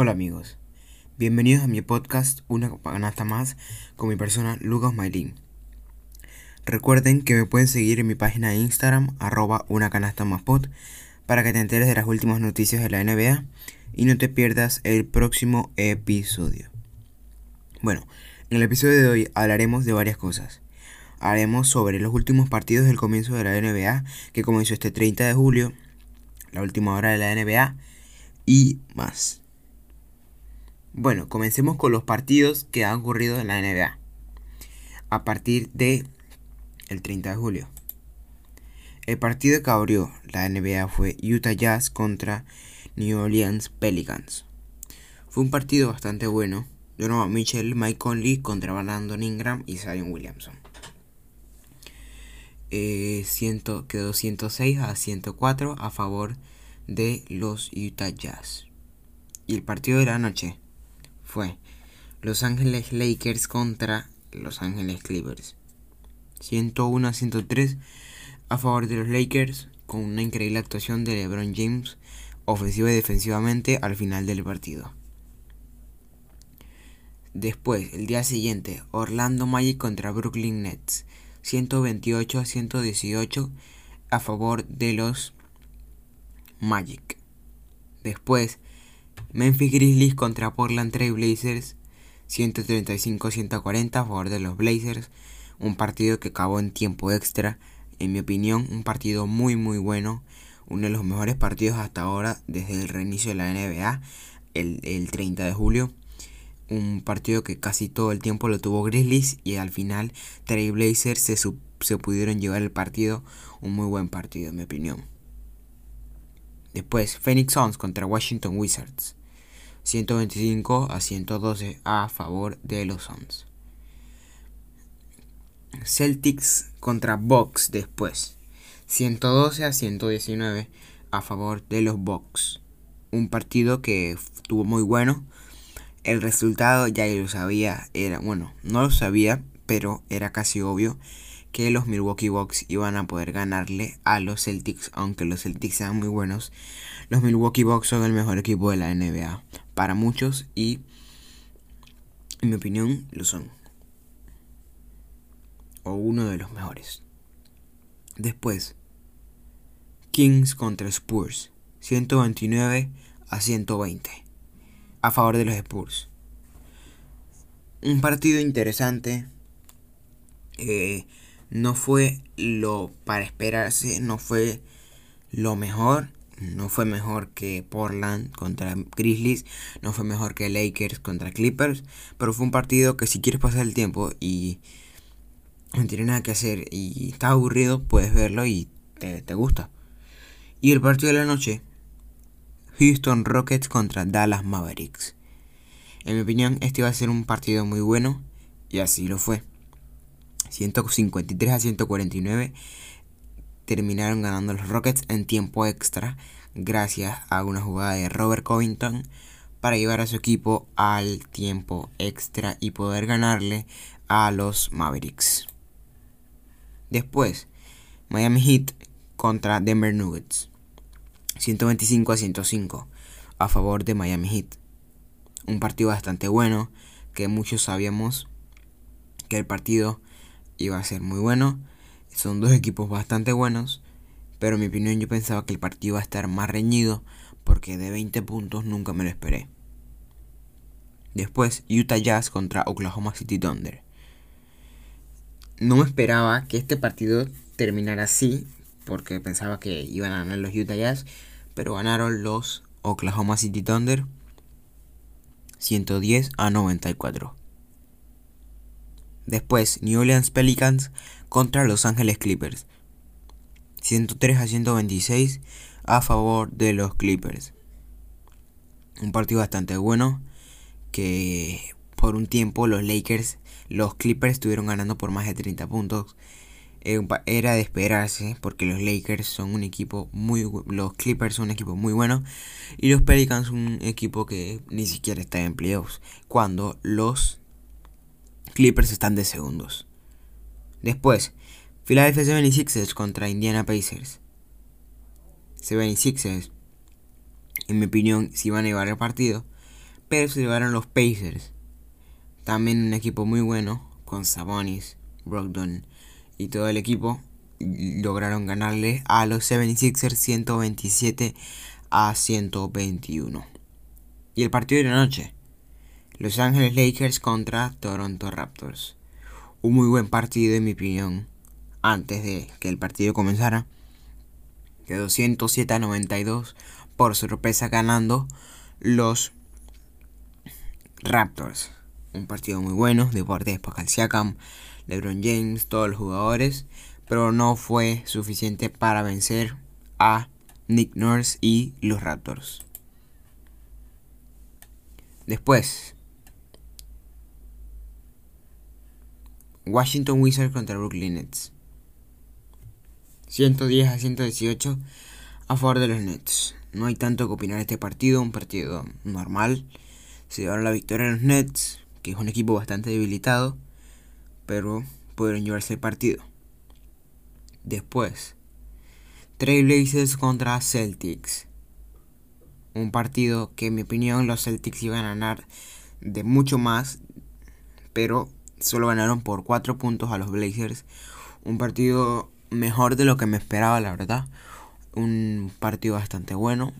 amigos, bienvenidos a mi podcast Una canasta más con mi persona Lucas Maylin. Recuerden que me pueden seguir en mi página de Instagram arroba una canasta más pod para que te enteres de las últimas noticias de la NBA y no te pierdas el próximo episodio. Bueno, en el episodio de hoy hablaremos de varias cosas. Haremos sobre los últimos partidos del comienzo de la NBA que comenzó este 30 de julio, la última hora de la NBA y más. Bueno, comencemos con los partidos que han ocurrido en la NBA. A partir de el 30 de julio. El partido que abrió la NBA fue Utah Jazz contra New Orleans Pelicans. Fue un partido bastante bueno. Donovan Mitchell, Mike Conley contra Brandon Ingram y Zion Williamson. Eh, quedó 106 a 104 a favor de los Utah Jazz. Y el partido de la noche fue Los Ángeles Lakers contra Los Ángeles Clippers. 101 a 103 a favor de los Lakers con una increíble actuación de LeBron James ofensiva y defensivamente al final del partido. Después, el día siguiente, Orlando Magic contra Brooklyn Nets. 128 a 118 a favor de los Magic. Después, Memphis Grizzlies contra Portland Trail Blazers. 135 a 140 a favor de los Blazers. Un partido que acabó en tiempo extra. En mi opinión, un partido muy muy bueno. Uno de los mejores partidos hasta ahora desde el reinicio de la NBA. El, el 30 de julio un partido que casi todo el tiempo lo tuvo Grizzlies y al final Trail Blazers se, se pudieron llevar el partido, un muy buen partido en mi opinión. Después, Phoenix Suns contra Washington Wizards. 125 a 112 a favor de los Suns. Celtics contra Bucks después. 112 a 119 a favor de los Bucks. Un partido que estuvo muy bueno el resultado ya lo sabía, era, bueno, no lo sabía, pero era casi obvio que los Milwaukee Bucks iban a poder ganarle a los Celtics, aunque los Celtics sean muy buenos. Los Milwaukee Bucks son el mejor equipo de la NBA para muchos y en mi opinión lo son. O uno de los mejores. Después, Kings contra Spurs, 129 a 120 a favor de los Spurs. Un partido interesante. Eh, no fue lo para esperarse, no fue lo mejor. No fue mejor que Portland contra Grizzlies, no fue mejor que Lakers contra Clippers, pero fue un partido que si quieres pasar el tiempo y no tienes nada que hacer y estás aburrido, puedes verlo y te, te gusta. Y el partido de la noche Houston Rockets contra Dallas Mavericks. En mi opinión, este iba a ser un partido muy bueno y así lo fue. 153 a 149 terminaron ganando los Rockets en tiempo extra gracias a una jugada de Robert Covington para llevar a su equipo al tiempo extra y poder ganarle a los Mavericks. Después, Miami Heat contra Denver Nuggets. 125 a 105 a favor de Miami Heat. Un partido bastante bueno que muchos sabíamos que el partido iba a ser muy bueno. Son dos equipos bastante buenos, pero en mi opinión yo pensaba que el partido iba a estar más reñido porque de 20 puntos nunca me lo esperé. Después Utah Jazz contra Oklahoma City Thunder. No me esperaba que este partido terminara así, porque pensaba que iban a ganar los Utah Jazz, pero ganaron los Oklahoma City Thunder 110 a 94. Después, New Orleans Pelicans contra Los Ángeles Clippers. 103 a 126 a favor de los Clippers. Un partido bastante bueno que por un tiempo los Lakers, los Clippers estuvieron ganando por más de 30 puntos eh, era de esperarse porque los Lakers son un equipo muy los Clippers son un equipo muy bueno y los Pelicans un equipo que ni siquiera está en playoffs cuando los Clippers están de segundos. Después, Philadelphia 76ers contra Indiana Pacers. 76ers en mi opinión si van a llevar el partido, pero se llevaron los Pacers. También un equipo muy bueno, con Sabonis, Brogdon y todo el equipo. Lograron ganarle a los 76ers 127 a 121. Y el partido de la noche. Los Ángeles Lakers contra Toronto Raptors. Un muy buen partido en mi opinión. Antes de que el partido comenzara. Quedó 107 a 92 por sorpresa ganando los Raptors. Un partido muy bueno, de de Pascal Siakam, LeBron James, todos los jugadores, pero no fue suficiente para vencer a Nick Nurse y los Raptors. Después, Washington Wizards contra Brooklyn Nets. 110 a 118 a favor de los Nets. No hay tanto que opinar este partido, un partido normal. Se llevaron la victoria a los Nets, que es un equipo bastante debilitado, pero pudieron llevarse el partido. Después, Trailblazers contra Celtics. Un partido que en mi opinión los Celtics iban a ganar de mucho más, pero solo ganaron por 4 puntos a los Blazers. Un partido mejor de lo que me esperaba, la verdad. Un partido bastante bueno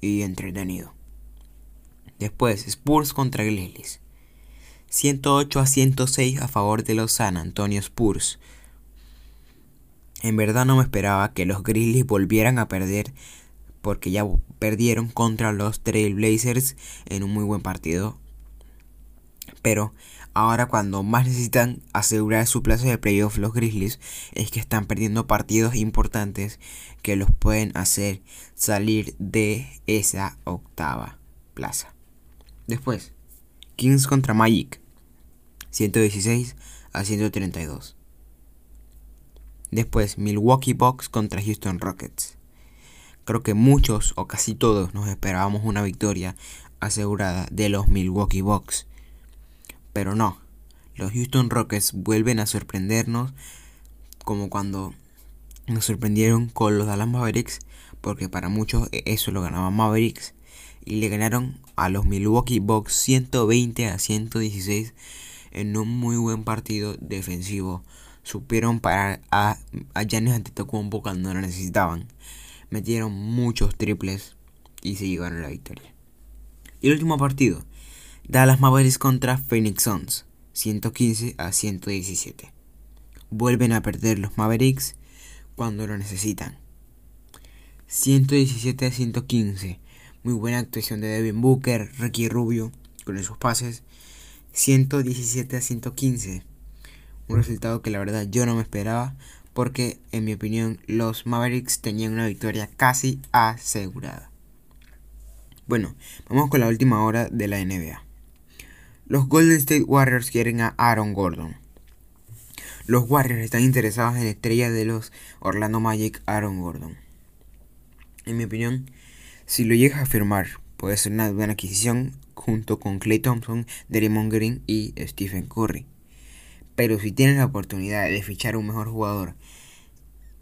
y entretenido. Después, Spurs contra Grizzlies. 108 a 106 a favor de los San Antonio Spurs. En verdad no me esperaba que los Grizzlies volvieran a perder porque ya perdieron contra los Trailblazers en un muy buen partido. Pero ahora cuando más necesitan asegurar su plaza de playoff los Grizzlies es que están perdiendo partidos importantes que los pueden hacer salir de esa octava plaza. Después, Kings contra Magic. 116 a 132. Después, Milwaukee Bucks contra Houston Rockets. Creo que muchos o casi todos nos esperábamos una victoria asegurada de los Milwaukee Bucks. Pero no, los Houston Rockets vuelven a sorprendernos como cuando nos sorprendieron con los Dallas Mavericks, porque para muchos eso lo ganaba Mavericks y le ganaron a los Milwaukee Bucks 120 a 116 en un muy buen partido defensivo. Supieron parar a, a Giannis Antetokounmpo cuando lo necesitaban. Metieron muchos triples y se llevaron la victoria. Y el último partido, Dallas Mavericks contra Phoenix Suns, 115 a 117. Vuelven a perder los Mavericks cuando lo necesitan. 117 a 115 muy buena actuación de Devin Booker, Ricky Rubio con esos pases. 117 a 115. Un resultado que la verdad yo no me esperaba porque en mi opinión los Mavericks tenían una victoria casi asegurada. Bueno, vamos con la última hora de la NBA. Los Golden State Warriors quieren a Aaron Gordon. Los Warriors están interesados en la estrella de los Orlando Magic, Aaron Gordon. En mi opinión, si lo llegas a firmar, puede ser una buena adquisición junto con Clay Thompson, Draymond Green y Stephen Curry. Pero si tienes la oportunidad de fichar un mejor jugador,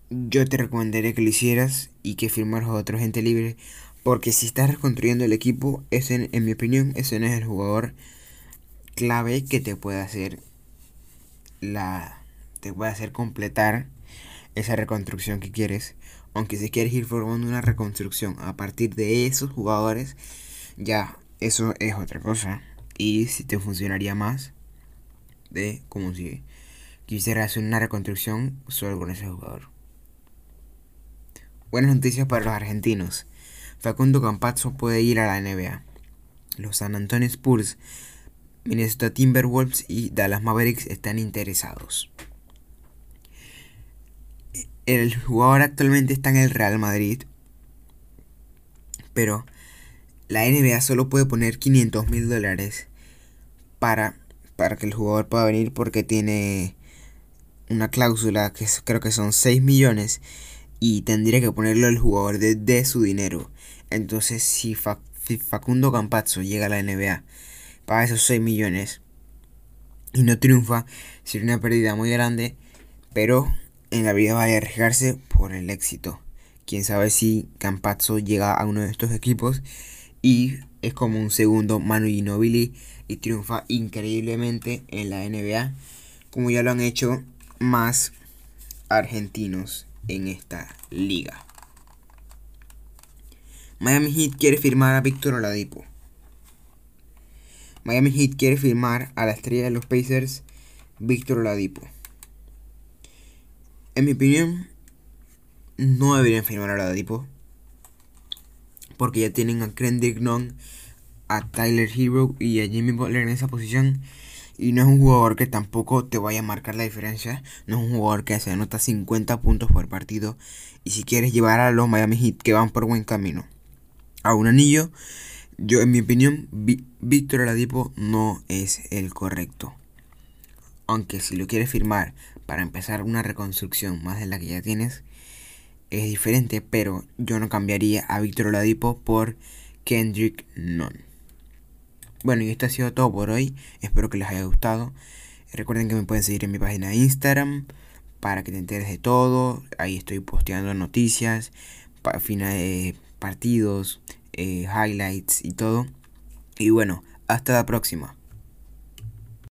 yo te recomendaría que lo hicieras y que firmaras a otro gente libre. Porque si estás reconstruyendo el equipo, ese, en mi opinión, ese no es el jugador clave que te puede hacer la. te puede hacer completar esa reconstrucción que quieres aunque si quieres ir formando una reconstrucción a partir de esos jugadores, ya eso es otra cosa. Y si te funcionaría más de como si quisieras hacer una reconstrucción solo con ese jugador. Buenas noticias para los argentinos. Facundo Campazzo puede ir a la NBA. Los San Antonio Spurs, Minnesota Timberwolves y Dallas Mavericks están interesados el jugador actualmente está en el Real Madrid. Pero la NBA solo puede poner 500 mil dólares para, para que el jugador pueda venir porque tiene una cláusula que creo que son 6 millones y tendría que ponerlo el jugador de, su dinero. Entonces si, si, Facundo Campazzo llega a la NBA paga esos 6 millones y no triunfa, sería una pérdida muy grande. Pero en la vida vale arriesgarse por el éxito. Quién sabe si Campazzo llega a uno de estos equipos y es como un segundo Manu Ginobili y triunfa increíblemente en la NBA, como ya lo han hecho más argentinos en esta liga. Miami Heat quiere firmar a Víctor Oladipo. Miami Heat quiere firmar a la estrella de los Pacers, Víctor Oladipo. En mi opinión, no deberían firmar a Oladipo. Porque ya tienen a Kendrick Nunn, a Tyler Hero y a Jimmy Butler en esa posición. Y no es un jugador que tampoco te vaya a marcar la diferencia. No es un jugador que se anota 50 puntos por partido. Y si quieres llevar a los Miami Heat que van por buen camino a un anillo, yo en mi opinión, Víctor Oladipo no es el correcto. Aunque si lo quieres firmar para empezar una reconstrucción más de la que ya tienes, es diferente, pero yo no cambiaría a Víctor Oladipo por Kendrick Nunn. Bueno, y esto ha sido todo por hoy. Espero que les haya gustado. Recuerden que me pueden seguir en mi página de Instagram para que te enteres de todo. Ahí estoy posteando noticias, de partidos, eh, highlights y todo. Y bueno, hasta la próxima.